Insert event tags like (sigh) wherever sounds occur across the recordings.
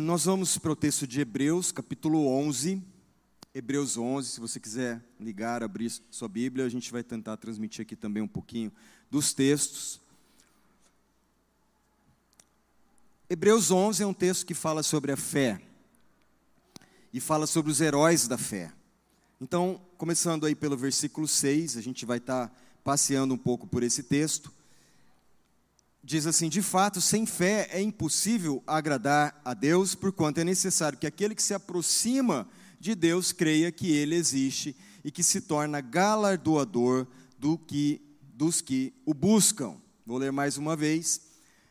Nós vamos para o texto de Hebreus, capítulo 11. Hebreus 11, se você quiser ligar, abrir sua Bíblia, a gente vai tentar transmitir aqui também um pouquinho dos textos. Hebreus 11 é um texto que fala sobre a fé e fala sobre os heróis da fé. Então, começando aí pelo versículo 6, a gente vai estar passeando um pouco por esse texto diz assim: De fato, sem fé é impossível agradar a Deus, porquanto é necessário que aquele que se aproxima de Deus creia que Ele existe e que se torna galardoador do que, dos que o buscam. Vou ler mais uma vez.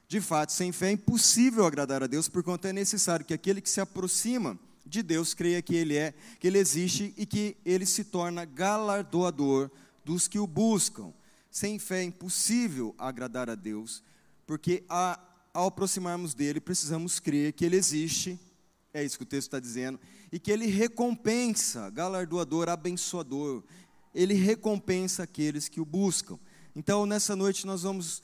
De fato, sem fé é impossível agradar a Deus, porquanto é necessário que aquele que se aproxima de Deus creia que Ele é, que Ele existe e que Ele se torna galardoador dos que o buscam. Sem fé é impossível agradar a Deus, porque a, ao aproximarmos dele, precisamos crer que ele existe, é isso que o texto está dizendo, e que ele recompensa, galardoador, abençoador, ele recompensa aqueles que o buscam. Então, nessa noite, nós vamos.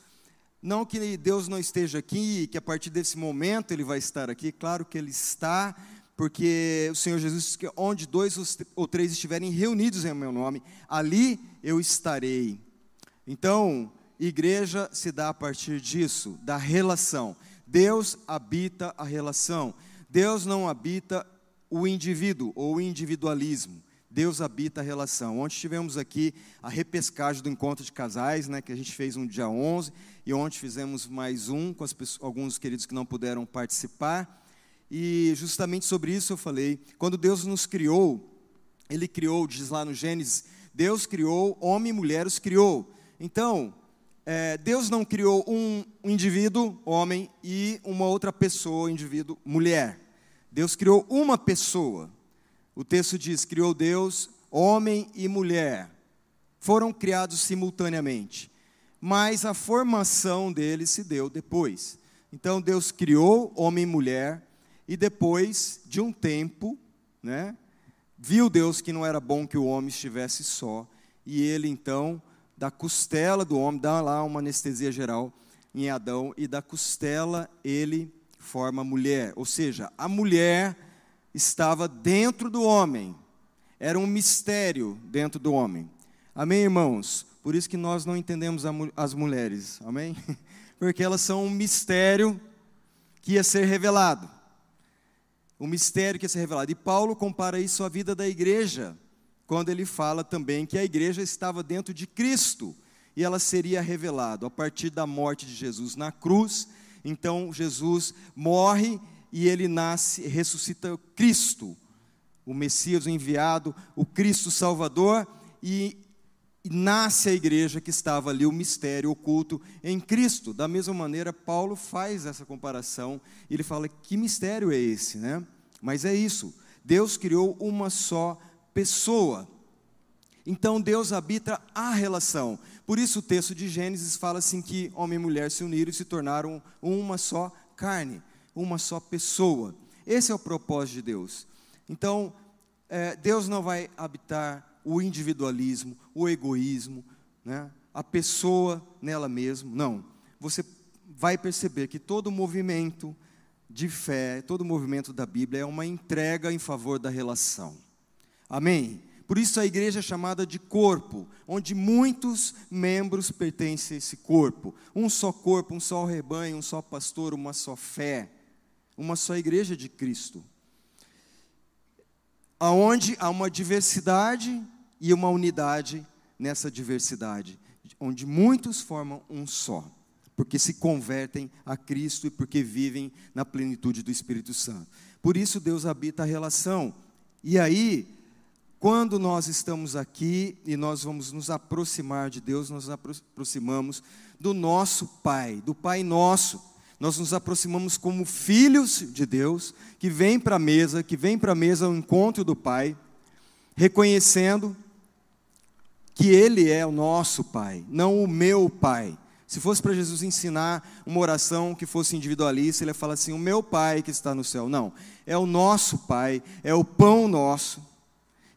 Não que Deus não esteja aqui, que a partir desse momento ele vai estar aqui, claro que ele está, porque o Senhor Jesus disse que onde dois ou três estiverem reunidos em meu nome, ali eu estarei. Então, Igreja se dá a partir disso, da relação. Deus habita a relação. Deus não habita o indivíduo ou o individualismo. Deus habita a relação. Ontem tivemos aqui a repescagem do encontro de casais, né, que a gente fez no dia 11, e ontem fizemos mais um com pessoas, alguns queridos que não puderam participar. E justamente sobre isso eu falei. Quando Deus nos criou, Ele criou, diz lá no Gênesis, Deus criou, homem e mulher os criou. Então, é, Deus não criou um indivíduo, homem, e uma outra pessoa, indivíduo, mulher. Deus criou uma pessoa. O texto diz: criou Deus homem e mulher. Foram criados simultaneamente. Mas a formação deles se deu depois. Então Deus criou homem e mulher, e depois de um tempo, né, viu Deus que não era bom que o homem estivesse só, e ele então da costela do homem, dá lá uma anestesia geral em Adão, e da costela ele forma mulher. Ou seja, a mulher estava dentro do homem, era um mistério dentro do homem. Amém, irmãos? Por isso que nós não entendemos as mulheres, amém? (laughs) Porque elas são um mistério que ia ser revelado. O mistério que ia ser revelado. E Paulo compara isso à vida da igreja quando ele fala também que a igreja estava dentro de Cristo e ela seria revelada a partir da morte de Jesus na cruz. Então Jesus morre e ele nasce, ressuscita Cristo, o Messias o enviado, o Cristo Salvador e nasce a igreja que estava ali, o mistério oculto em Cristo. Da mesma maneira, Paulo faz essa comparação, ele fala: que mistério é esse, né? Mas é isso, Deus criou uma só pessoa. Então Deus habita a relação. Por isso o texto de Gênesis fala assim que homem e mulher se uniram e se tornaram uma só carne, uma só pessoa. Esse é o propósito de Deus. Então, é, Deus não vai habitar o individualismo, o egoísmo, né? a pessoa nela mesma. Não. Você vai perceber que todo movimento de fé, todo movimento da Bíblia é uma entrega em favor da relação. Amém? Por isso a igreja é chamada de corpo, onde muitos membros pertencem a esse corpo. Um só corpo, um só rebanho, um só pastor, uma só fé, uma só igreja de Cristo. Aonde há uma diversidade e uma unidade nessa diversidade, onde muitos formam um só, porque se convertem a Cristo e porque vivem na plenitude do Espírito Santo. Por isso Deus habita a relação. E aí, quando nós estamos aqui e nós vamos nos aproximar de Deus, nós nos aproximamos do nosso Pai, do Pai nosso. Nós nos aproximamos como filhos de Deus, que vem para a mesa, que vem para a mesa ao encontro do Pai, reconhecendo que Ele é o nosso Pai, não o meu Pai. Se fosse para Jesus ensinar uma oração que fosse individualista, ele ia falar assim: O meu Pai que está no céu. Não, é o nosso Pai, é o pão nosso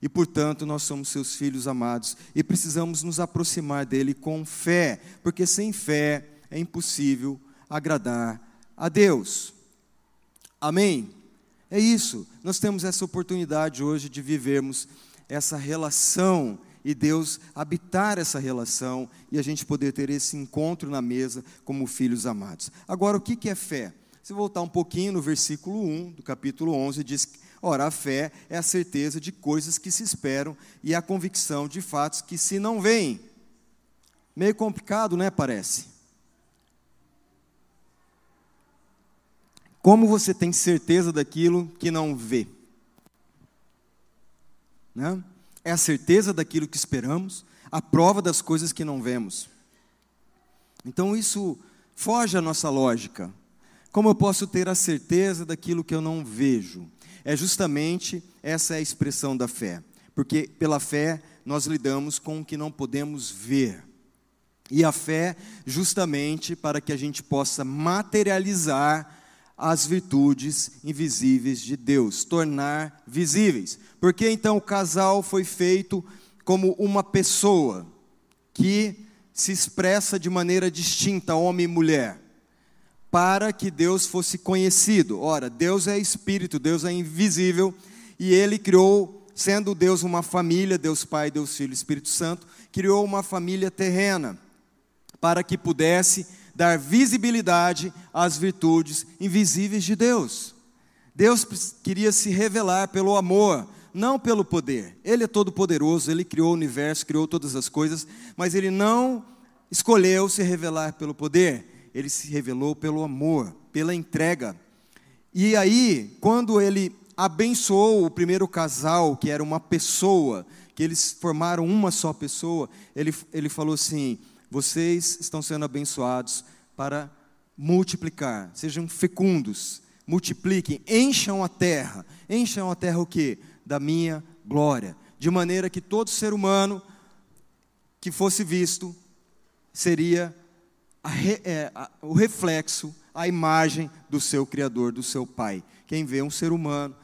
e, portanto, nós somos seus filhos amados e precisamos nos aproximar dele com fé, porque sem fé é impossível agradar a Deus. Amém? É isso, nós temos essa oportunidade hoje de vivermos essa relação e Deus habitar essa relação e a gente poder ter esse encontro na mesa como filhos amados. Agora, o que é fé? Se voltar um pouquinho no versículo 1 do capítulo 11, diz ora, a fé é a certeza de coisas que se esperam e a convicção de fatos que se não veem. Meio complicado, né? Parece. Como você tem certeza daquilo que não vê? Né? É a certeza daquilo que esperamos, a prova das coisas que não vemos. Então isso foge à nossa lógica. Como eu posso ter a certeza daquilo que eu não vejo? É justamente essa é a expressão da fé. Porque pela fé nós lidamos com o que não podemos ver. E a fé, justamente para que a gente possa materializar as virtudes invisíveis de Deus, tornar visíveis. Porque então o casal foi feito como uma pessoa que se expressa de maneira distinta, homem e mulher, para que Deus fosse conhecido. Ora, Deus é espírito, Deus é invisível, e ele criou, sendo Deus uma família, Deus Pai, Deus Filho, Espírito Santo, criou uma família terrena para que pudesse dar visibilidade às virtudes invisíveis de Deus. Deus queria se revelar pelo amor, não pelo poder. Ele é todo poderoso, ele criou o universo, criou todas as coisas, mas ele não escolheu se revelar pelo poder, ele se revelou pelo amor, pela entrega. E aí, quando ele abençoou o primeiro casal, que era uma pessoa, que eles formaram uma só pessoa, ele, ele falou assim: vocês estão sendo abençoados para multiplicar, sejam fecundos, multipliquem, encham a terra. Encham a terra o quê? Da minha glória. De maneira que todo ser humano que fosse visto seria a, é, a, o reflexo, a imagem do seu Criador, do seu Pai. Quem vê um ser humano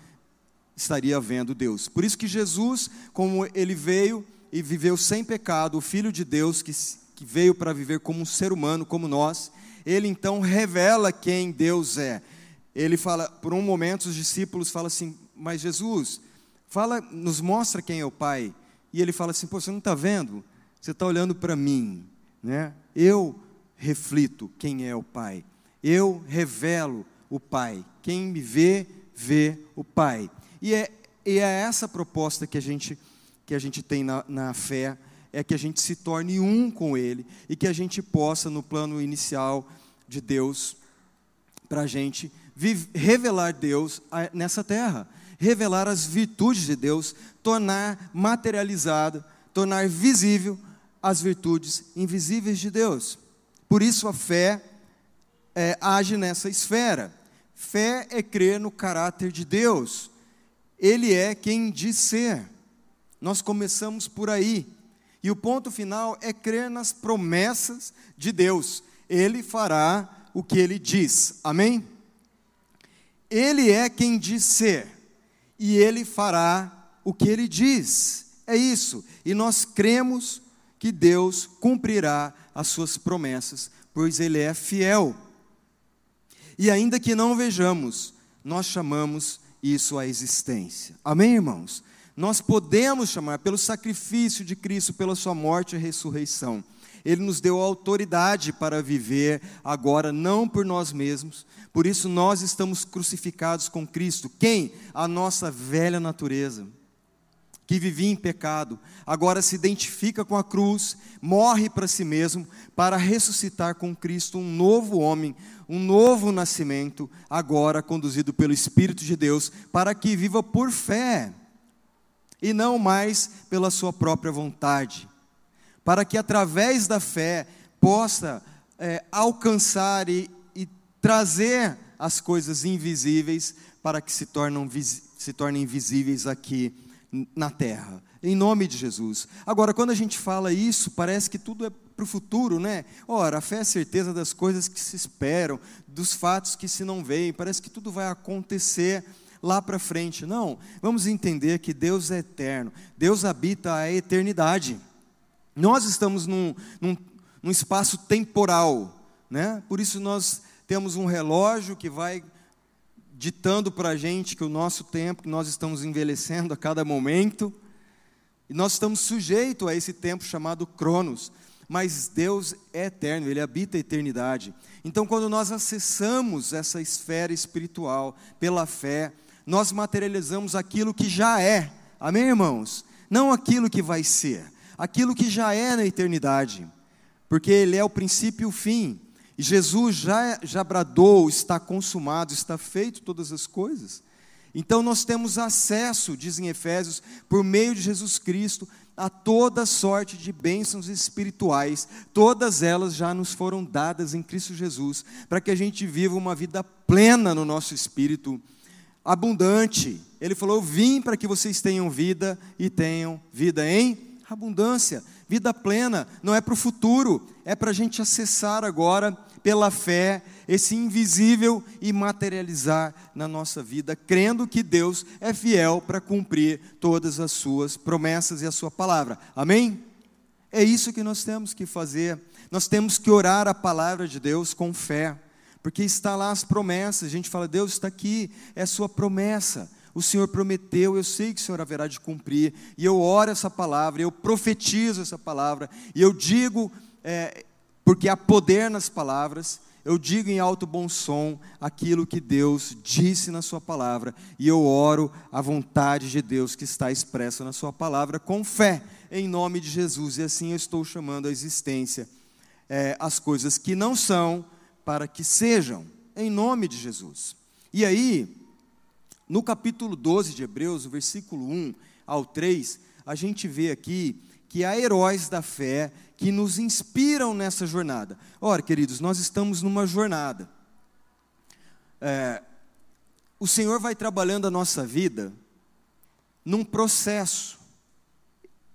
estaria vendo Deus. Por isso que Jesus, como ele veio e viveu sem pecado, o Filho de Deus que que veio para viver como um ser humano, como nós, ele então revela quem Deus é. Ele fala, por um momento, os discípulos falam assim: Mas Jesus, fala, nos mostra quem é o Pai. E ele fala assim: Pô, você não está vendo? Você está olhando para mim, né? Eu reflito quem é o Pai. Eu revelo o Pai. Quem me vê, vê o Pai. E é, e é essa proposta que a gente, que a gente tem na, na fé é que a gente se torne um com Ele e que a gente possa, no plano inicial de Deus, para a gente revelar Deus nessa terra, revelar as virtudes de Deus, tornar materializada, tornar visível as virtudes invisíveis de Deus. Por isso a fé é, age nessa esfera. Fé é crer no caráter de Deus. Ele é quem diz ser. Nós começamos por aí. E o ponto final é crer nas promessas de Deus. Ele fará o que ele diz. Amém? Ele é quem diz ser. E ele fará o que ele diz. É isso. E nós cremos que Deus cumprirá as suas promessas, pois ele é fiel. E ainda que não vejamos, nós chamamos isso à existência. Amém, irmãos? nós podemos chamar pelo sacrifício de Cristo, pela sua morte e ressurreição. Ele nos deu autoridade para viver agora, não por nós mesmos, por isso nós estamos crucificados com Cristo. Quem? A nossa velha natureza, que vivia em pecado, agora se identifica com a cruz, morre para si mesmo, para ressuscitar com Cristo um novo homem, um novo nascimento, agora conduzido pelo Espírito de Deus, para que viva por fé e não mais pela sua própria vontade, para que através da fé possa é, alcançar e, e, trazer as coisas invisíveis para que se, se tornem visíveis aqui na terra, em nome de Jesus. Agora, quando a gente fala isso, parece que tudo é para o futuro, né? Ora, a fé é a certeza das coisas que se esperam, dos fatos que se não veem, parece que tudo vai acontecer lá para frente. Não, vamos entender que Deus é eterno, Deus habita a eternidade. Nós estamos num, num, num espaço temporal, né? por isso nós temos um relógio que vai ditando para a gente que o nosso tempo, que nós estamos envelhecendo a cada momento, e nós estamos sujeitos a esse tempo chamado Cronos, mas Deus é eterno, Ele habita a eternidade. Então, quando nós acessamos essa esfera espiritual pela fé, nós materializamos aquilo que já é, amém, irmãos? Não aquilo que vai ser, aquilo que já é na eternidade, porque Ele é o princípio e o fim. E Jesus já, já bradou, está consumado, está feito todas as coisas. Então nós temos acesso, dizem Efésios, por meio de Jesus Cristo, a toda sorte de bênçãos espirituais, todas elas já nos foram dadas em Cristo Jesus, para que a gente viva uma vida plena no nosso espírito, abundante. Ele falou: Vim para que vocês tenham vida e tenham vida em abundância. Vida plena não é para o futuro, é para a gente acessar agora, pela fé, esse invisível e materializar na nossa vida, crendo que Deus é fiel para cumprir todas as suas promessas e a sua palavra. Amém? É isso que nós temos que fazer. Nós temos que orar a palavra de Deus com fé, porque está lá as promessas. A gente fala, Deus está aqui, é sua promessa o Senhor prometeu, eu sei que o Senhor haverá de cumprir, e eu oro essa palavra, eu profetizo essa palavra, e eu digo, é, porque há poder nas palavras, eu digo em alto bom som aquilo que Deus disse na Sua palavra, e eu oro a vontade de Deus que está expressa na Sua palavra com fé, em nome de Jesus, e assim eu estou chamando a existência é, as coisas que não são, para que sejam, em nome de Jesus. E aí, no capítulo 12 de Hebreus, o versículo 1 ao 3, a gente vê aqui que há heróis da fé que nos inspiram nessa jornada. Ora, queridos, nós estamos numa jornada. É, o Senhor vai trabalhando a nossa vida num processo.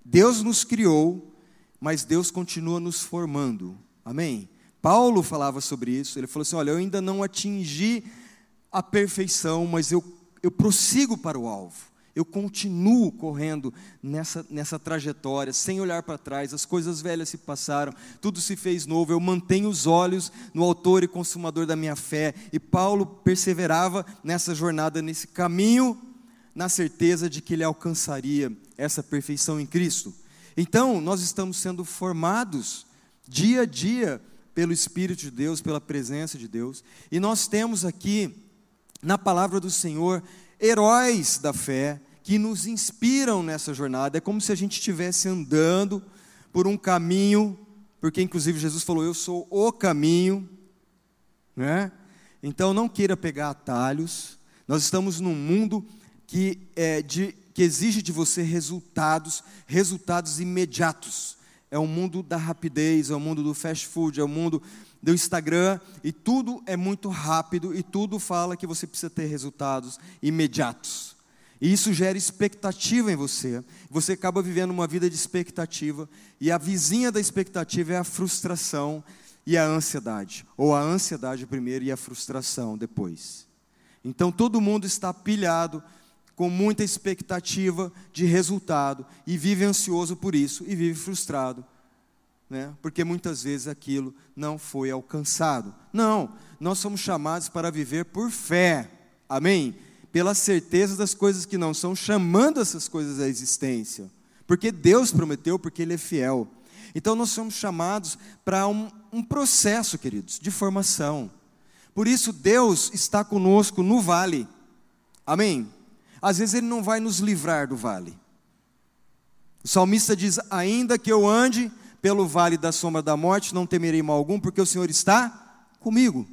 Deus nos criou, mas Deus continua nos formando. Amém? Paulo falava sobre isso. Ele falou assim: Olha, eu ainda não atingi a perfeição, mas eu eu prossigo para o alvo. Eu continuo correndo nessa, nessa trajetória, sem olhar para trás. As coisas velhas se passaram, tudo se fez novo. Eu mantenho os olhos no Autor e Consumador da minha fé. E Paulo perseverava nessa jornada, nesse caminho, na certeza de que ele alcançaria essa perfeição em Cristo. Então, nós estamos sendo formados dia a dia pelo Espírito de Deus, pela presença de Deus. E nós temos aqui na palavra do Senhor heróis da fé que nos inspiram nessa jornada. É como se a gente estivesse andando por um caminho, porque inclusive Jesus falou: Eu sou o caminho. Né? Então não queira pegar atalhos. Nós estamos num mundo que, é de, que exige de você resultados, resultados imediatos. É o mundo da rapidez, é o mundo do fast food, é o mundo do Instagram e tudo é muito rápido e tudo fala que você precisa ter resultados imediatos. E isso gera expectativa em você. Você acaba vivendo uma vida de expectativa e a vizinha da expectativa é a frustração e a ansiedade, ou a ansiedade primeiro e a frustração depois. Então todo mundo está pilhado com muita expectativa de resultado e vive ansioso por isso e vive frustrado né? porque muitas vezes aquilo não foi alcançado. Não, nós somos chamados para viver por fé, amém? Pela certeza das coisas que não são, chamando essas coisas à existência, porque Deus prometeu, porque Ele é fiel. Então nós somos chamados para um, um processo, queridos, de formação. Por isso Deus está conosco no vale, amém? Às vezes Ele não vai nos livrar do vale. O salmista diz: Ainda que eu ande pelo vale da sombra da morte, não temerei mal algum, porque o Senhor está comigo.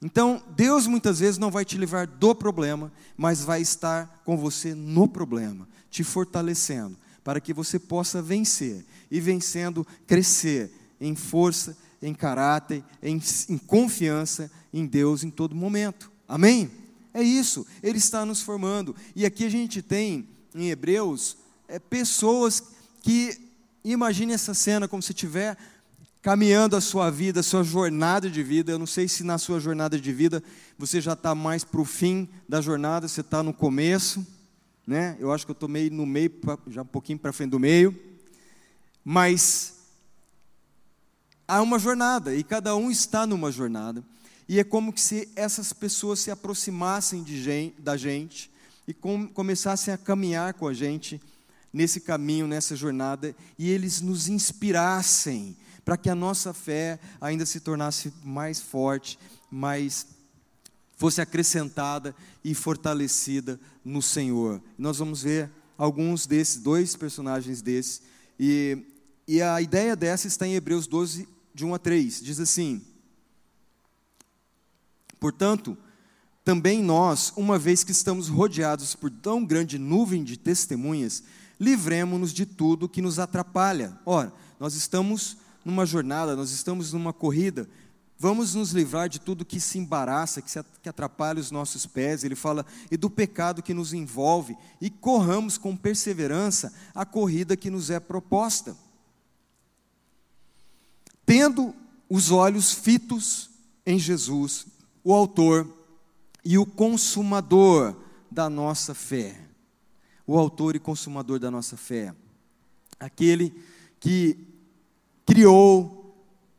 Então, Deus muitas vezes não vai te livrar do problema, mas vai estar com você no problema, te fortalecendo, para que você possa vencer, e vencendo, crescer em força, em caráter, em, em confiança em Deus em todo momento. Amém? É isso, Ele está nos formando. E aqui a gente tem, em Hebreus, é, pessoas que imagine essa cena como se estiver caminhando a sua vida, a sua jornada de vida. Eu não sei se na sua jornada de vida você já está mais para o fim da jornada, você está no começo, né? Eu acho que eu estou meio no meio, já um pouquinho para frente do meio, mas há uma jornada e cada um está numa jornada. e é como se essas pessoas se aproximassem gente, da gente e com, começassem a caminhar com a gente nesse caminho, nessa jornada, e eles nos inspirassem para que a nossa fé ainda se tornasse mais forte, mais fosse acrescentada e fortalecida no Senhor. Nós vamos ver alguns desses, dois personagens desses, e, e a ideia dessa está em Hebreus 12, de 1 a 3. Diz assim: Portanto, também nós, uma vez que estamos rodeados por tão grande nuvem de testemunhas, livremos-nos de tudo que nos atrapalha. Ora, nós estamos numa jornada, nós estamos numa corrida, vamos nos livrar de tudo que se embaraça, que, se, que atrapalha os nossos pés. Ele fala, e do pecado que nos envolve, e corramos com perseverança a corrida que nos é proposta. Tendo os olhos fitos em Jesus, o Autor e o Consumador da nossa fé o autor e consumador da nossa fé. Aquele que criou,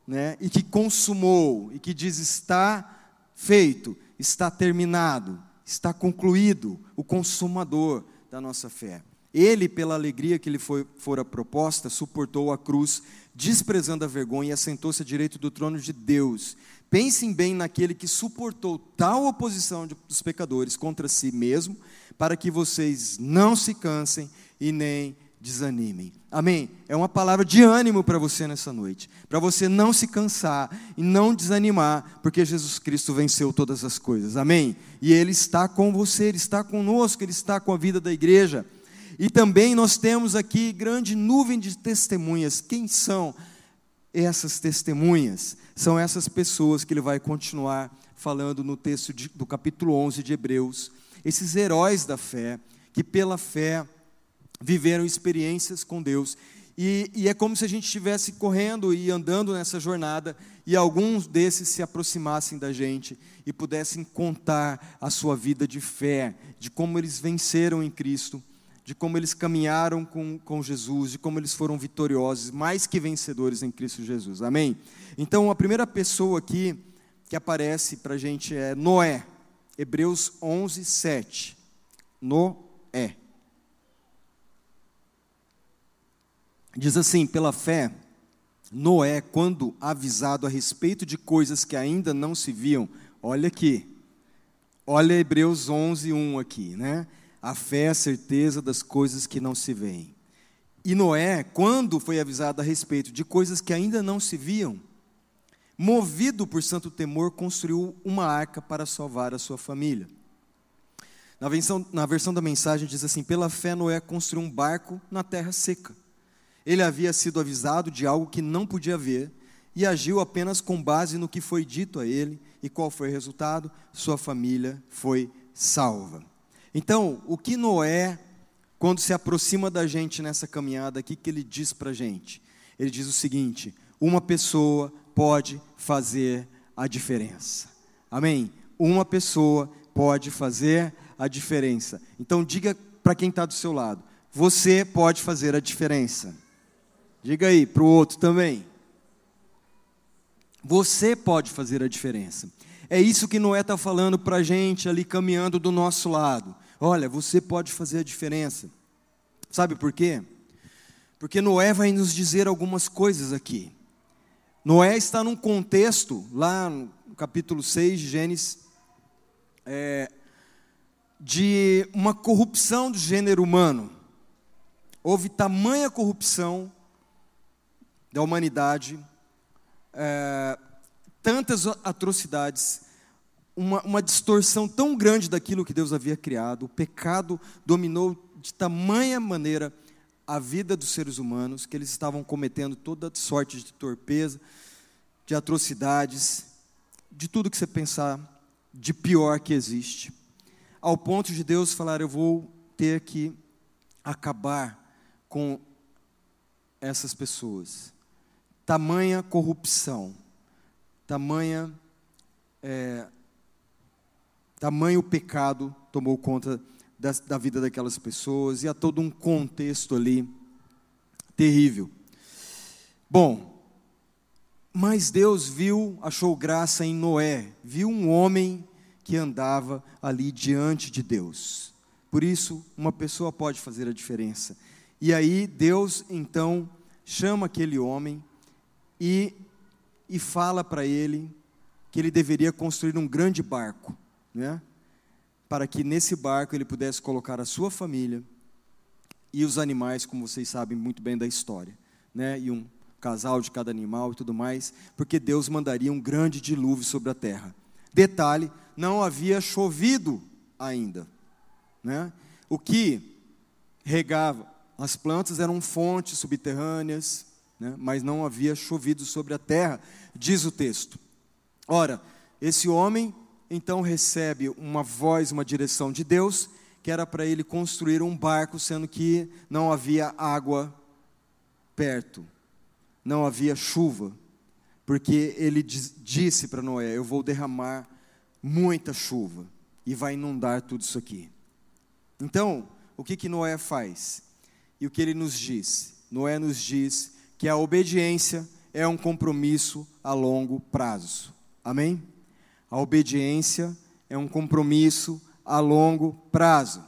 né, e que consumou, e que diz: está feito, está terminado, está concluído, o consumador da nossa fé. Ele, pela alegria que lhe foi, fora proposta, suportou a cruz, desprezando a vergonha, e assentou-se à direita do trono de Deus. Pensem bem naquele que suportou tal oposição dos pecadores contra si mesmo, para que vocês não se cansem e nem desanimem. Amém? É uma palavra de ânimo para você nessa noite, para você não se cansar e não desanimar, porque Jesus Cristo venceu todas as coisas. Amém? E Ele está com você, Ele está conosco, Ele está com a vida da igreja. E também nós temos aqui grande nuvem de testemunhas. Quem são essas testemunhas? São essas pessoas que ele vai continuar falando no texto de, do capítulo 11 de Hebreus esses heróis da fé, que pela fé viveram experiências com Deus. E, e, é como se a gente estivesse correndo e andando nessa jornada e alguns desses se aproximassem da gente e pudessem contar a sua vida de fé, de como eles venceram em Cristo, de como eles caminharam com, com Jesus, de como eles foram vitoriosos, mais que vencedores em Cristo Jesus. Amém? Então, a primeira pessoa aqui que aparece para a gente é Noé. Hebreus 11, 7. Noé. Diz assim: pela fé, Noé, quando avisado a respeito de coisas que ainda não se viam, olha aqui, olha Hebreus 11, 1 aqui, né? A fé é a certeza das coisas que não se veem. E Noé, quando foi avisado a respeito de coisas que ainda não se viam, movido por santo temor, construiu uma arca para salvar a sua família. Na versão, na versão da mensagem diz assim: pela fé, Noé construiu um barco na terra seca. Ele havia sido avisado de algo que não podia ver e agiu apenas com base no que foi dito a ele. E qual foi o resultado? Sua família foi salva. Então, o que Noé, quando se aproxima da gente nessa caminhada aqui, que ele diz para a gente? Ele diz o seguinte: uma pessoa pode fazer a diferença. Amém? Uma pessoa pode fazer a diferença. Então diga para quem está do seu lado: você pode fazer a diferença. Diga aí para o outro também. Você pode fazer a diferença. É isso que Noé está falando para a gente ali caminhando do nosso lado. Olha, você pode fazer a diferença. Sabe por quê? Porque Noé vai nos dizer algumas coisas aqui. Noé está num contexto, lá no capítulo 6 de Gênesis, é, de uma corrupção do gênero humano. Houve tamanha corrupção da humanidade, é, tantas atrocidades, uma, uma distorção tão grande daquilo que Deus havia criado, o pecado dominou de tamanha maneira a vida dos seres humanos, que eles estavam cometendo toda sorte de torpeza, de atrocidades, de tudo que você pensar de pior que existe, ao ponto de Deus falar: Eu vou ter que acabar com essas pessoas. Tamanha corrupção, tamanha, é, tamanho pecado tomou conta da, da vida daquelas pessoas e há todo um contexto ali terrível. Bom, Mas Deus viu, achou graça em Noé, viu um homem que andava ali diante de Deus. Por isso, uma pessoa pode fazer a diferença. E aí, Deus então chama aquele homem e, e fala para ele que ele deveria construir um grande barco, né? para que nesse barco ele pudesse colocar a sua família e os animais, como vocês sabem muito bem da história, né? e um casal de cada animal e tudo mais, porque Deus mandaria um grande dilúvio sobre a terra. Detalhe: não havia chovido ainda. Né? O que regava as plantas eram fontes subterrâneas, né? mas não havia chovido sobre a terra, diz o texto. Ora, esse homem então recebe uma voz, uma direção de Deus, que era para ele construir um barco, sendo que não havia água perto, não havia chuva, porque ele disse para Noé: Eu vou derramar muita chuva e vai inundar tudo isso aqui. Então, o que, que Noé faz? E o que ele nos diz? Noé nos diz que a obediência é um compromisso a longo prazo. Amém? A obediência é um compromisso a longo prazo.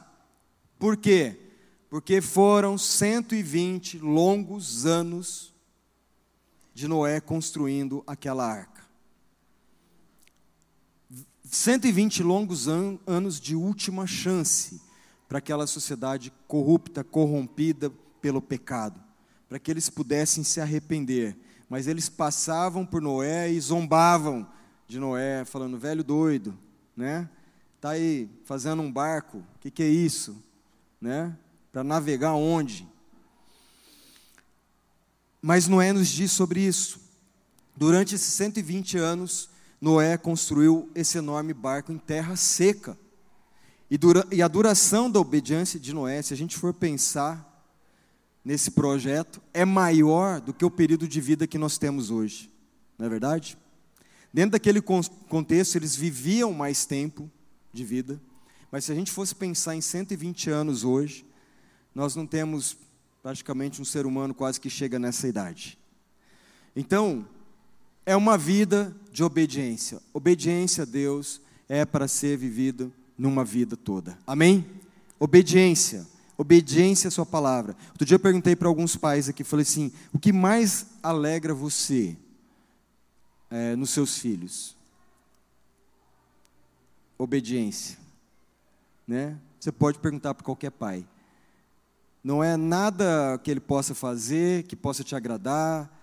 Por quê? Porque foram 120 longos anos de Noé construindo aquela arca. 120 longos an anos de última chance para aquela sociedade corrupta, corrompida pelo pecado, para que eles pudessem se arrepender. Mas eles passavam por Noé e zombavam de Noé, falando, velho doido, né? Tá aí fazendo um barco, o que, que é isso? Né? Para navegar onde? Mas Noé nos diz sobre isso. Durante esses 120 anos, Noé construiu esse enorme barco em terra seca. E, dura, e a duração da obediência de Noé, se a gente for pensar nesse projeto, é maior do que o período de vida que nós temos hoje. Não é verdade? Dentro daquele contexto, eles viviam mais tempo de vida, mas se a gente fosse pensar em 120 anos hoje, nós não temos praticamente um ser humano quase que chega nessa idade. Então, é uma vida de obediência. Obediência a Deus é para ser vivida numa vida toda. Amém? Obediência. Obediência à sua palavra. Outro dia eu perguntei para alguns pais aqui, falei assim: o que mais alegra você é, nos seus filhos? Obediência. Né? Você pode perguntar para qualquer pai. Não é nada que ele possa fazer que possa te agradar,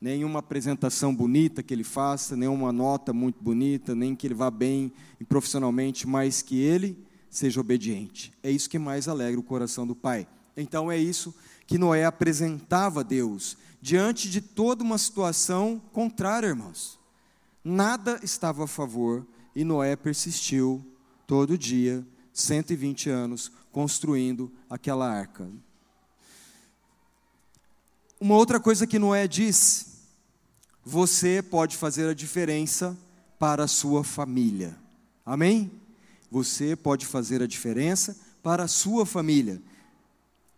nenhuma apresentação bonita que ele faça, nenhuma nota muito bonita, nem que ele vá bem profissionalmente, mas que ele seja obediente. É isso que mais alegra o coração do pai. Então é isso que Noé apresentava a Deus diante de toda uma situação contrária, irmãos. Nada estava a favor e Noé persistiu todo dia, 120 anos, construindo aquela arca. Uma outra coisa que Noé disse: você pode fazer a diferença para a sua família. Amém? Você pode fazer a diferença para a sua família.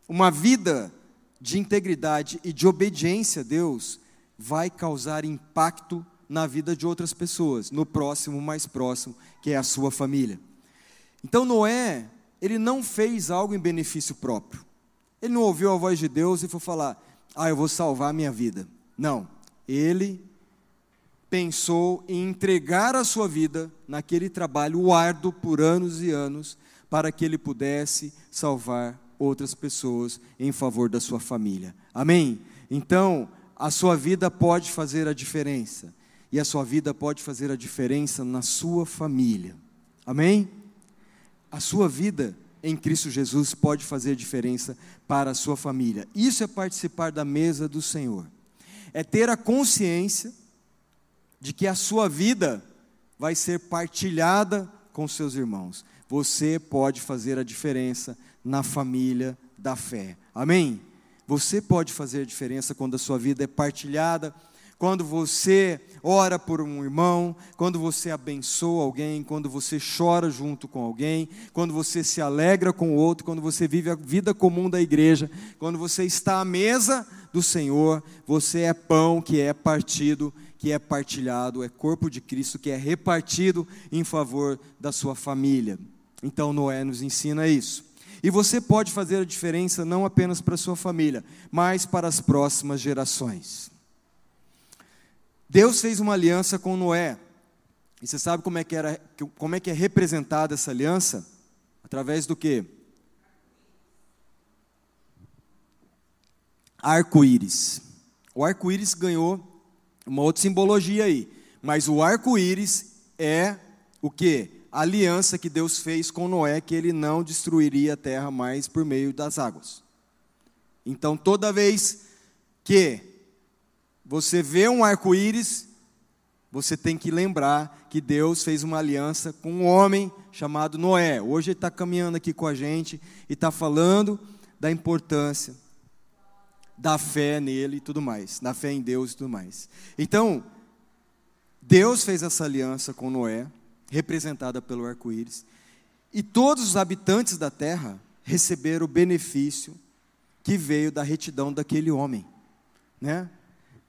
Uma vida de integridade e de obediência a Deus vai causar impacto na vida de outras pessoas, no próximo mais próximo, que é a sua família. Então Noé, ele não fez algo em benefício próprio. Ele não ouviu a voz de Deus e foi falar: "Ah, eu vou salvar a minha vida". Não. Ele pensou em entregar a sua vida naquele trabalho árduo por anos e anos para que ele pudesse salvar outras pessoas em favor da sua família. Amém? Então, a sua vida pode fazer a diferença. E a sua vida pode fazer a diferença na sua família. Amém? A sua vida em Cristo Jesus pode fazer diferença para a sua família. Isso é participar da mesa do Senhor. É ter a consciência de que a sua vida vai ser partilhada com seus irmãos. Você pode fazer a diferença na família da fé. Amém? Você pode fazer a diferença quando a sua vida é partilhada quando você ora por um irmão, quando você abençoa alguém, quando você chora junto com alguém, quando você se alegra com o outro, quando você vive a vida comum da igreja, quando você está à mesa do Senhor, você é pão que é partido, que é partilhado, é corpo de Cristo que é repartido em favor da sua família. Então Noé nos ensina isso. E você pode fazer a diferença não apenas para a sua família, mas para as próximas gerações. Deus fez uma aliança com Noé. E você sabe como é que, era, como é, que é representada essa aliança? Através do quê? Arco-íris. O arco-íris ganhou uma outra simbologia aí. Mas o arco-íris é o que? Aliança que Deus fez com Noé, que ele não destruiria a terra mais por meio das águas. Então, toda vez que você vê um arco-íris, você tem que lembrar que Deus fez uma aliança com um homem chamado Noé. Hoje ele está caminhando aqui com a gente e está falando da importância da fé nele e tudo mais, da fé em Deus e tudo mais. Então, Deus fez essa aliança com Noé, representada pelo arco-íris, e todos os habitantes da terra receberam o benefício que veio da retidão daquele homem, né?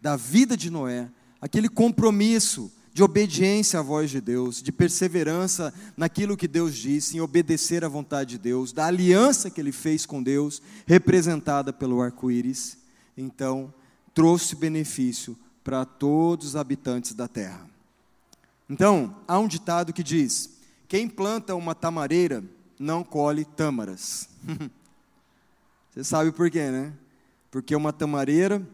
da vida de Noé, aquele compromisso de obediência à voz de Deus, de perseverança naquilo que Deus disse, em obedecer à vontade de Deus, da aliança que ele fez com Deus, representada pelo arco-íris, então trouxe benefício para todos os habitantes da terra. Então, há um ditado que diz: quem planta uma tamareira não colhe tâmaras. (laughs) Você sabe por quê, né? Porque uma tamareira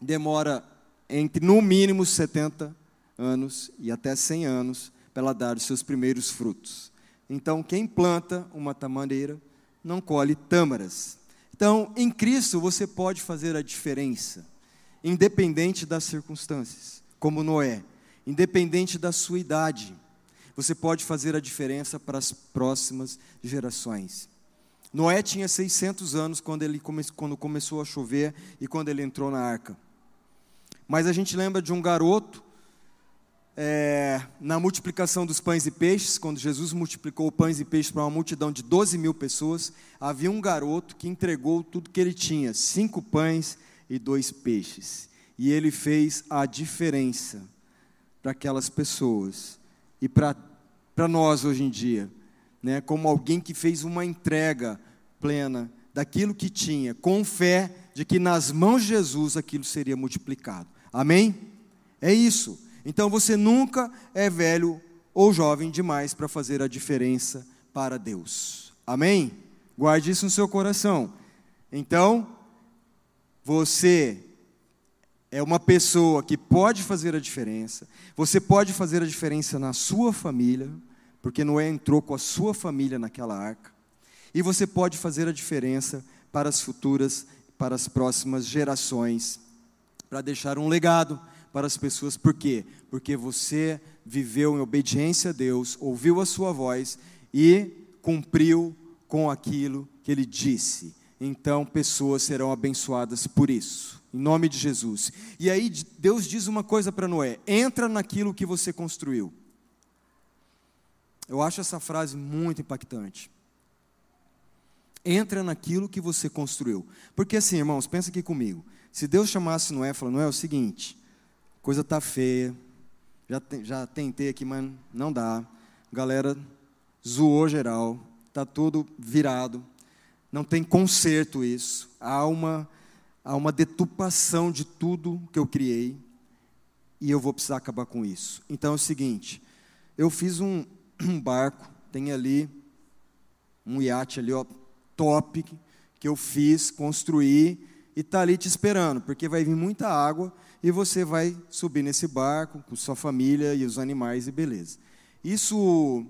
demora entre no mínimo 70 anos e até 100 anos para ela dar os seus primeiros frutos. Então, quem planta uma tamareira não colhe tâmaras. Então, em Cristo você pode fazer a diferença, independente das circunstâncias, como Noé, independente da sua idade. Você pode fazer a diferença para as próximas gerações. Noé tinha 600 anos quando, ele come, quando começou a chover e quando ele entrou na arca. Mas a gente lembra de um garoto é, na multiplicação dos pães e peixes, quando Jesus multiplicou pães e peixes para uma multidão de 12 mil pessoas, havia um garoto que entregou tudo que ele tinha: cinco pães e dois peixes. E ele fez a diferença para aquelas pessoas e para nós hoje em dia, né, como alguém que fez uma entrega plena daquilo que tinha, com fé de que nas mãos de Jesus aquilo seria multiplicado. Amém? É isso. Então você nunca é velho ou jovem demais para fazer a diferença para Deus. Amém? Guarde isso no seu coração. Então, você é uma pessoa que pode fazer a diferença. Você pode fazer a diferença na sua família, porque Noé entrou com a sua família naquela arca. E você pode fazer a diferença para as futuras, para as próximas gerações, para deixar um legado para as pessoas. Por quê? Porque você viveu em obediência a Deus, ouviu a sua voz e cumpriu com aquilo que ele disse. Então, pessoas serão abençoadas por isso, em nome de Jesus. E aí, Deus diz uma coisa para Noé: entra naquilo que você construiu. Eu acho essa frase muito impactante. Entra naquilo que você construiu. Porque assim, irmãos, pensa aqui comigo. Se Deus chamasse Noé e falou, Noé, é o seguinte, coisa está feia, já, te, já tentei aqui, mas não dá. Galera zoou geral, está tudo virado, não tem conserto isso. Há uma, há uma deturpação de tudo que eu criei. E eu vou precisar acabar com isso. Então é o seguinte, eu fiz um, (clears throat) um barco, tem ali um iate ali, ó, top, que eu fiz, construí. E está ali te esperando, porque vai vir muita água e você vai subir nesse barco com sua família e os animais e beleza. Isso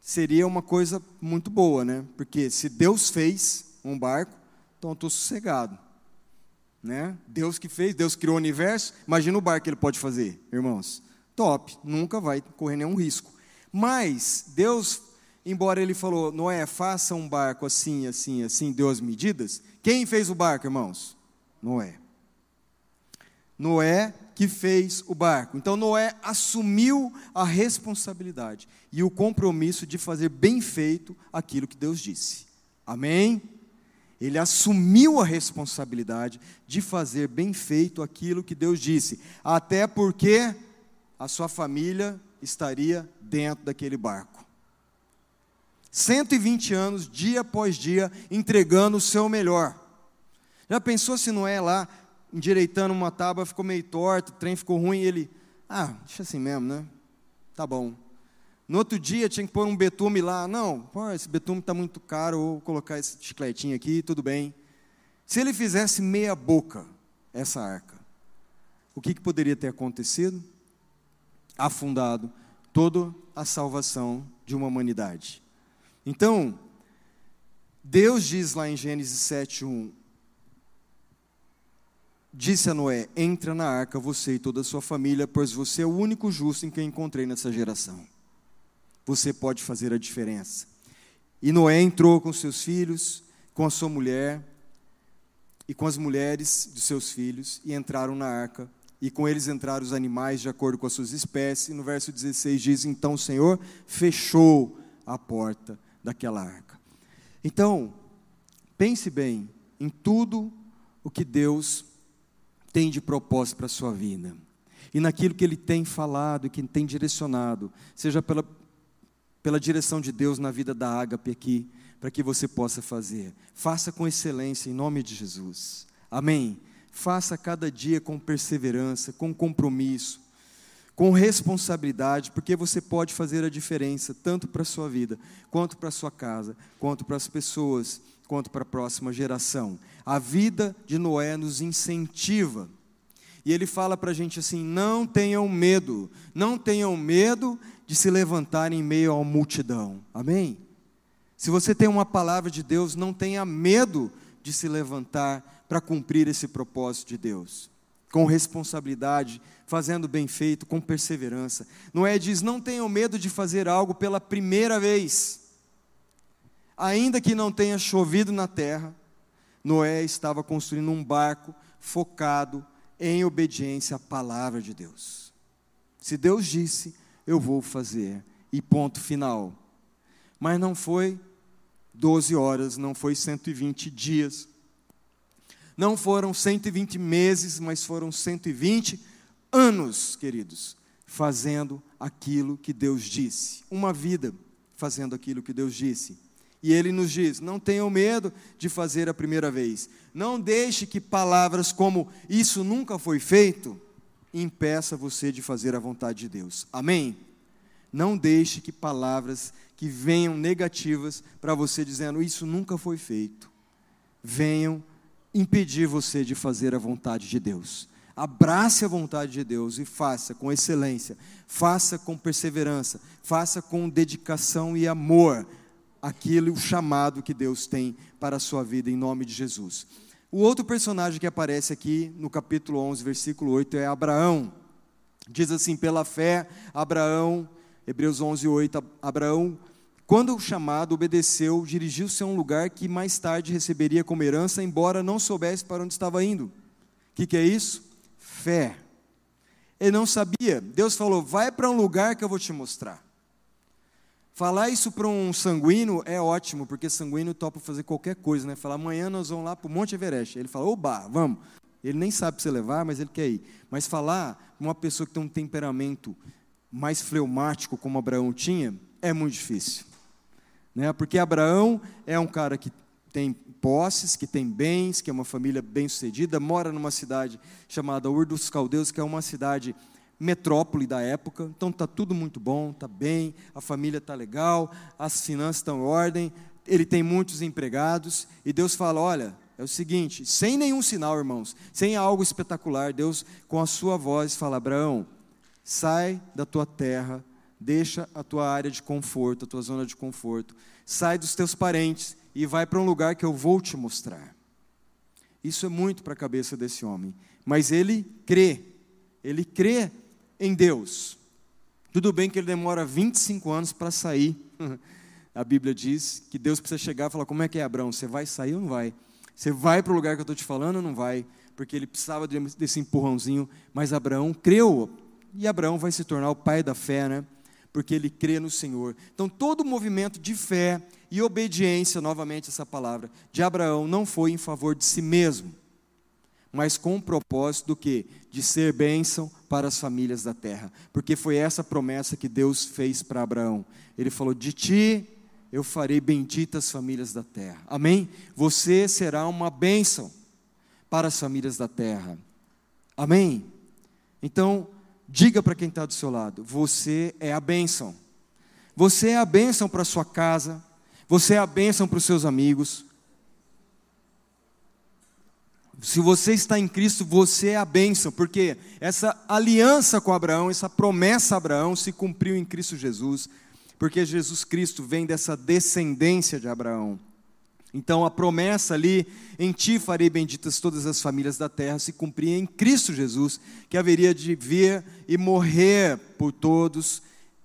seria uma coisa muito boa, né? Porque se Deus fez um barco, então eu estou sossegado. Né? Deus que fez, Deus criou o universo, imagina o barco que ele pode fazer, irmãos. Top, nunca vai correr nenhum risco. Mas Deus, embora ele falou, Noé, faça um barco assim, assim, assim, deu as medidas. Quem fez o barco, irmãos? Noé. Noé que fez o barco. Então Noé assumiu a responsabilidade e o compromisso de fazer bem feito aquilo que Deus disse. Amém? Ele assumiu a responsabilidade de fazer bem feito aquilo que Deus disse, até porque a sua família estaria dentro daquele barco. 120 anos, dia após dia, entregando o seu melhor. Já pensou se Noé lá endireitando uma tábua, ficou meio torto, o trem ficou ruim, e ele, ah, deixa assim mesmo, né? Tá bom. No outro dia tinha que pôr um betume lá. Não, pô, esse betume está muito caro, vou colocar esse chicletinho aqui, tudo bem. Se ele fizesse meia boca essa arca, o que, que poderia ter acontecido? Afundado toda a salvação de uma humanidade. Então, Deus diz lá em Gênesis 7:1, Disse a Noé: Entra na arca, você e toda a sua família, pois você é o único justo em que encontrei nessa geração. Você pode fazer a diferença. E Noé entrou com seus filhos, com a sua mulher e com as mulheres de seus filhos, e entraram na arca. E com eles entraram os animais de acordo com as suas espécies. E no verso 16 diz: Então o Senhor fechou a porta daquela arca. Então, pense bem em tudo o que Deus tem de propósito para a sua vida. E naquilo que Ele tem falado que tem direcionado, seja pela, pela direção de Deus na vida da Ágape aqui, para que você possa fazer. Faça com excelência, em nome de Jesus. Amém. Faça cada dia com perseverança, com compromisso, com responsabilidade, porque você pode fazer a diferença, tanto para a sua vida, quanto para a sua casa, quanto para as pessoas quanto para a próxima geração. A vida de Noé nos incentiva. E ele fala para a gente assim: não tenham medo, não tenham medo de se levantar em meio à multidão. Amém? Se você tem uma palavra de Deus, não tenha medo de se levantar para cumprir esse propósito de Deus. Com responsabilidade, fazendo bem feito, com perseverança. Noé diz: não tenham medo de fazer algo pela primeira vez ainda que não tenha chovido na terra, Noé estava construindo um barco focado em obediência à palavra de Deus. Se Deus disse, eu vou fazer, e ponto final. Mas não foi 12 horas, não foi 120 dias, não foram 120 meses, mas foram 120 anos, queridos, fazendo aquilo que Deus disse. Uma vida fazendo aquilo que Deus disse. E ele nos diz: não tenham medo de fazer a primeira vez. Não deixe que palavras como isso nunca foi feito impeça você de fazer a vontade de Deus. Amém? Não deixe que palavras que venham negativas para você dizendo isso nunca foi feito venham impedir você de fazer a vontade de Deus. Abrace a vontade de Deus e faça com excelência, faça com perseverança, faça com dedicação e amor aquilo, o chamado que Deus tem para a sua vida, em nome de Jesus. O outro personagem que aparece aqui no capítulo 11, versículo 8, é Abraão. Diz assim: pela fé, Abraão, Hebreus 11, 8, Abraão, quando o chamado obedeceu, dirigiu-se a um lugar que mais tarde receberia como herança, embora não soubesse para onde estava indo. O que, que é isso? Fé. Ele não sabia. Deus falou: vai para um lugar que eu vou te mostrar. Falar isso para um sanguíneo é ótimo, porque sanguíneo topa fazer qualquer coisa, né? Falar, amanhã nós vamos lá para o Monte Everest. Ele fala, oba, vamos. Ele nem sabe se levar, mas ele quer ir. Mas falar para uma pessoa que tem um temperamento mais fleumático, como Abraão tinha, é muito difícil. Né? Porque Abraão é um cara que tem posses, que tem bens, que é uma família bem-sucedida, mora numa cidade chamada Ur dos Caldeus, que é uma cidade metrópole da época, então está tudo muito bom, está bem, a família está legal, as finanças estão em ordem, ele tem muitos empregados, e Deus fala: olha, é o seguinte, sem nenhum sinal, irmãos, sem algo espetacular, Deus, com a sua voz, fala: Abraão, sai da tua terra, deixa a tua área de conforto, a tua zona de conforto, sai dos teus parentes e vai para um lugar que eu vou te mostrar. Isso é muito para a cabeça desse homem, mas ele crê, ele crê em Deus. Tudo bem que ele demora 25 anos para sair. (laughs) A Bíblia diz que Deus precisa chegar e falar: Como é que é, Abraão? Você vai sair ou não vai? Você vai para o lugar que eu estou te falando ou não vai? porque ele precisava desse empurrãozinho, mas Abraão creu, e Abraão vai se tornar o pai da fé, né? Porque ele crê no Senhor. Então, todo o movimento de fé e obediência, novamente essa palavra, de Abraão não foi em favor de si mesmo, mas com o propósito do que? De ser bênção para as famílias da terra. Porque foi essa promessa que Deus fez para Abraão. Ele falou: De ti eu farei benditas famílias da terra. Amém? Você será uma bênção para as famílias da terra. Amém? Então, diga para quem está do seu lado: você é a bênção. Você é a bênção para sua casa, você é a bênção para os seus amigos. Se você está em Cristo, você é a bênção, porque essa aliança com Abraão, essa promessa a Abraão se cumpriu em Cristo Jesus porque Jesus Cristo vem dessa descendência de Abraão. Então a promessa ali, em ti farei benditas todas as famílias da terra, se cumpria em Cristo Jesus, que haveria de vir e morrer por todos,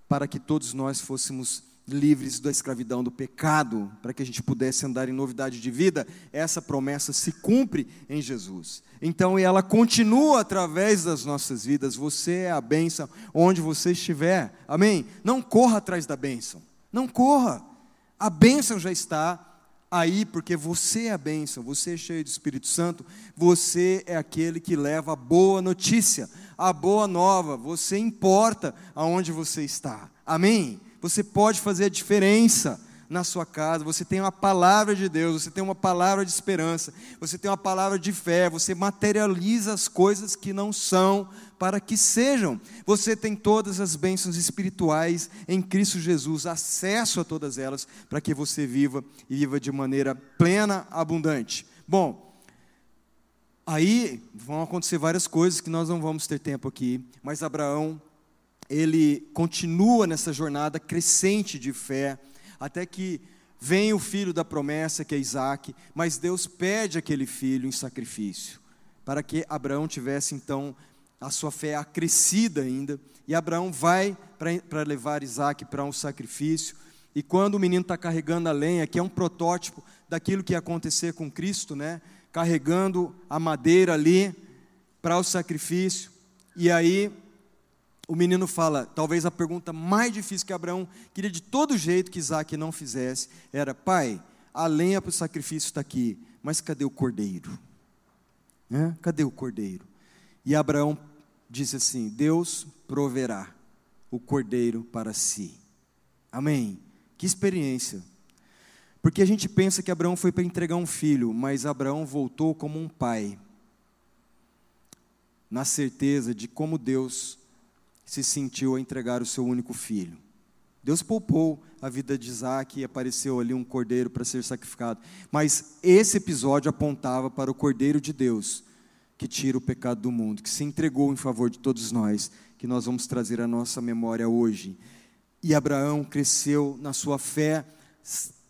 para que todos nós fôssemos livres da escravidão do pecado, para que a gente pudesse andar em novidade de vida, essa promessa se cumpre em Jesus. Então ela continua através das nossas vidas. Você é a bênção onde você estiver. Amém? Não corra atrás da bênção. Não corra. A bênção já está aí, porque você é a bênção, você é cheio do Espírito Santo, você é aquele que leva a boa notícia, a boa nova, você importa aonde você está. Amém? Você pode fazer a diferença na sua casa, você tem uma palavra de Deus, você tem uma palavra de esperança, você tem uma palavra de fé, você materializa as coisas que não são para que sejam. Você tem todas as bênçãos espirituais em Cristo Jesus, acesso a todas elas, para que você viva e viva de maneira plena, abundante. Bom, aí vão acontecer várias coisas que nós não vamos ter tempo aqui, mas Abraão ele continua nessa jornada crescente de fé, até que vem o filho da promessa, que é Isaac, mas Deus pede aquele filho em sacrifício, para que Abraão tivesse então a sua fé acrescida ainda, e Abraão vai para levar Isaac para um sacrifício, e quando o menino está carregando a lenha, que é um protótipo daquilo que ia acontecer com Cristo, né? carregando a madeira ali para o sacrifício, e aí o menino fala, talvez a pergunta mais difícil que Abraão queria de todo jeito que Isaac não fizesse, era: Pai, a lenha para o sacrifício está aqui, mas cadê o cordeiro? É? Cadê o cordeiro? E Abraão disse assim: Deus proverá o cordeiro para si. Amém. Que experiência. Porque a gente pensa que Abraão foi para entregar um filho, mas Abraão voltou como um pai, na certeza de como Deus se sentiu a entregar o seu único filho. Deus poupou a vida de Isaac e apareceu ali um cordeiro para ser sacrificado. Mas esse episódio apontava para o cordeiro de Deus, que tira o pecado do mundo, que se entregou em favor de todos nós, que nós vamos trazer à nossa memória hoje. E Abraão cresceu na sua fé,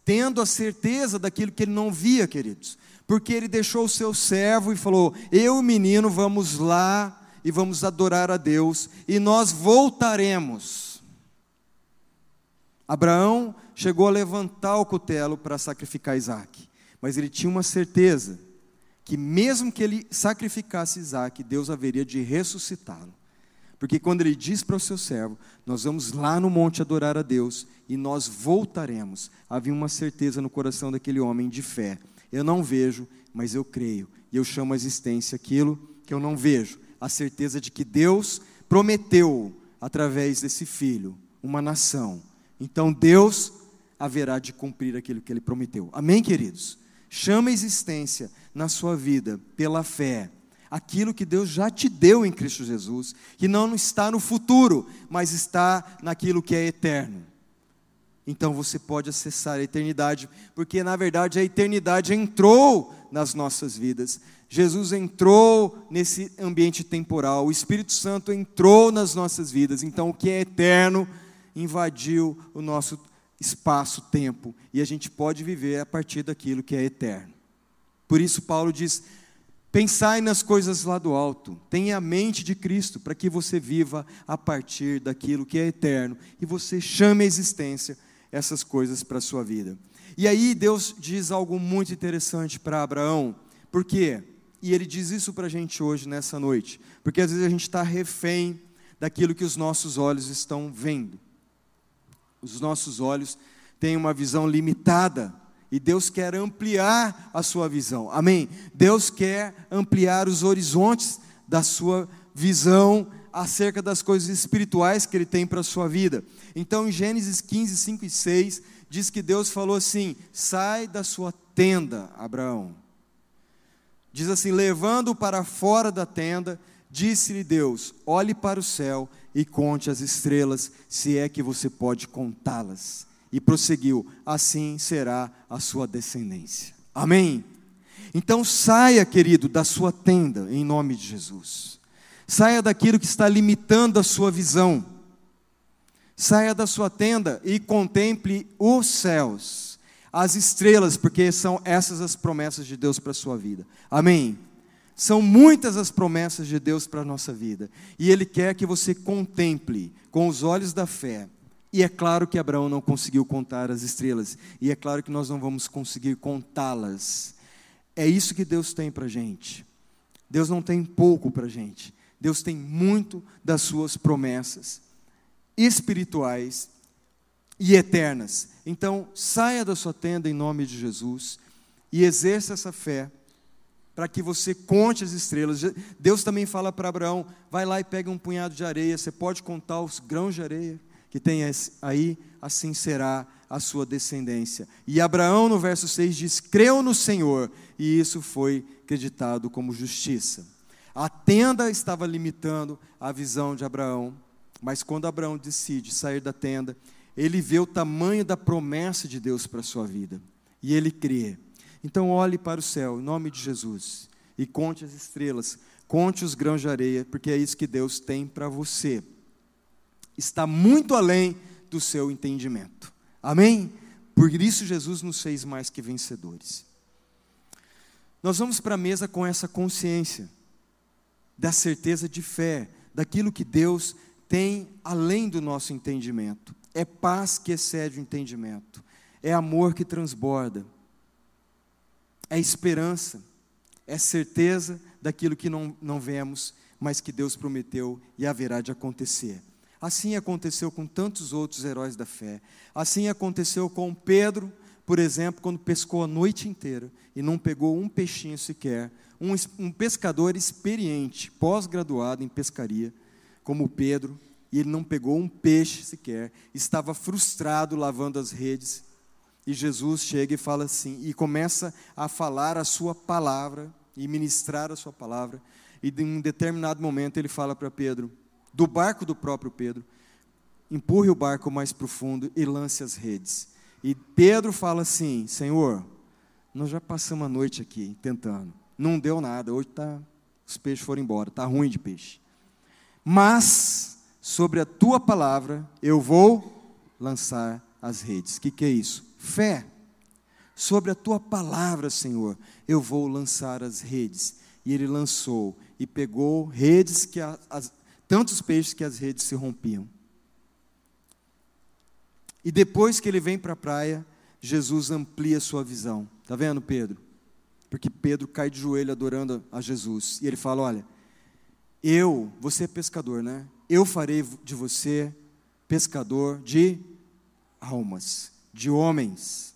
tendo a certeza daquilo que ele não via, queridos. Porque ele deixou o seu servo e falou: Eu, menino, vamos lá e vamos adorar a Deus e nós voltaremos. Abraão chegou a levantar o cutelo para sacrificar Isaac, mas ele tinha uma certeza que, mesmo que ele sacrificasse Isaac, Deus haveria de ressuscitá-lo. Porque quando ele diz para o seu servo: Nós vamos lá no monte adorar a Deus e nós voltaremos, havia uma certeza no coração daquele homem de fé. Eu não vejo, mas eu creio, e eu chamo a existência aquilo que eu não vejo a certeza de que Deus prometeu, através desse filho, uma nação. Então Deus haverá de cumprir aquilo que ele prometeu. Amém, queridos? Chama a existência na sua vida pela fé aquilo que Deus já te deu em Cristo Jesus, que não está no futuro, mas está naquilo que é eterno. Então você pode acessar a eternidade, porque na verdade a eternidade entrou nas nossas vidas. Jesus entrou nesse ambiente temporal, o Espírito Santo entrou nas nossas vidas. Então, o que é eterno invadiu o nosso espaço-tempo e a gente pode viver a partir daquilo que é eterno. Por isso, Paulo diz: pensai nas coisas lá do alto, tenha a mente de Cristo, para que você viva a partir daquilo que é eterno e você chame a existência essas coisas para a sua vida. E aí, Deus diz algo muito interessante para Abraão, por quê? E ele diz isso para a gente hoje, nessa noite, porque às vezes a gente está refém daquilo que os nossos olhos estão vendo. Os nossos olhos têm uma visão limitada e Deus quer ampliar a sua visão. Amém? Deus quer ampliar os horizontes da sua visão acerca das coisas espirituais que Ele tem para a sua vida. Então, em Gênesis 15, 5 e 6, diz que Deus falou assim: sai da sua tenda, Abraão. Diz assim: levando-o para fora da tenda, disse-lhe Deus: olhe para o céu e conte as estrelas, se é que você pode contá-las. E prosseguiu: assim será a sua descendência. Amém? Então saia, querido, da sua tenda, em nome de Jesus. Saia daquilo que está limitando a sua visão. Saia da sua tenda e contemple os céus, as estrelas, porque são essas as promessas de Deus para a sua vida. Amém? São muitas as promessas de Deus para a nossa vida, e Ele quer que você contemple com os olhos da fé. E é claro que Abraão não conseguiu contar as estrelas, e é claro que nós não vamos conseguir contá-las. É isso que Deus tem para a gente. Deus não tem pouco para a gente. Deus tem muito das suas promessas espirituais e eternas. Então, saia da sua tenda em nome de Jesus e exerça essa fé para que você conte as estrelas. Deus também fala para Abraão: vai lá e pega um punhado de areia, você pode contar os grãos de areia que tem aí, assim será a sua descendência. E Abraão, no verso 6, diz: creu no Senhor, e isso foi acreditado como justiça. A tenda estava limitando a visão de Abraão, mas quando Abraão decide sair da tenda, ele vê o tamanho da promessa de Deus para a sua vida, e ele crê. Então, olhe para o céu, em nome de Jesus, e conte as estrelas, conte os grãos de areia, porque é isso que Deus tem para você. Está muito além do seu entendimento. Amém? Por isso, Jesus nos fez mais que vencedores. Nós vamos para a mesa com essa consciência, da certeza de fé, daquilo que Deus tem além do nosso entendimento. É paz que excede o entendimento, é amor que transborda, é esperança, é certeza daquilo que não, não vemos, mas que Deus prometeu e haverá de acontecer. Assim aconteceu com tantos outros heróis da fé. Assim aconteceu com Pedro, por exemplo, quando pescou a noite inteira e não pegou um peixinho sequer. Um, um pescador experiente, pós-graduado em pescaria, como Pedro, e ele não pegou um peixe sequer, estava frustrado lavando as redes e Jesus chega e fala assim, e começa a falar a sua palavra, e ministrar a sua palavra, e em um determinado momento ele fala para Pedro, do barco do próprio Pedro, empurre o barco mais profundo e lance as redes. E Pedro fala assim: Senhor, nós já passamos a noite aqui tentando, não deu nada, hoje tá, os peixes foram embora, está ruim de peixe. Mas, sobre a tua palavra, eu vou lançar as redes. O que, que é isso? fé. Sobre a tua palavra, Senhor, eu vou lançar as redes. E ele lançou e pegou redes que as, tantos peixes que as redes se rompiam. E depois que ele vem para a praia, Jesus amplia sua visão. Tá vendo, Pedro? Porque Pedro cai de joelho adorando a Jesus. E ele fala: Olha, eu, você é pescador, né? Eu farei de você pescador de almas de homens.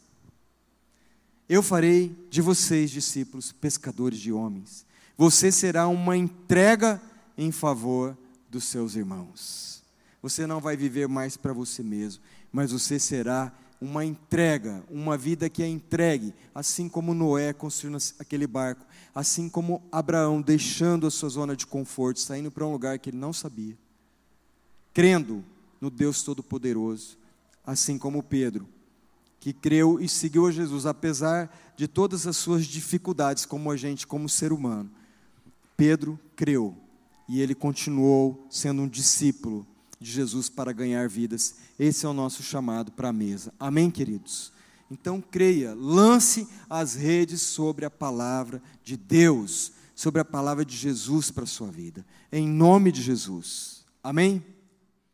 Eu farei de vocês, discípulos, pescadores de homens. Você será uma entrega em favor dos seus irmãos. Você não vai viver mais para você mesmo, mas você será uma entrega, uma vida que é entregue, assim como Noé construindo aquele barco, assim como Abraão deixando a sua zona de conforto, saindo para um lugar que ele não sabia, crendo no Deus Todo-Poderoso, assim como Pedro que creu e seguiu a Jesus, apesar de todas as suas dificuldades como agente, como ser humano. Pedro creu e ele continuou sendo um discípulo de Jesus para ganhar vidas. Esse é o nosso chamado para a mesa. Amém, queridos? Então creia, lance as redes sobre a palavra de Deus, sobre a palavra de Jesus para a sua vida. Em nome de Jesus. Amém?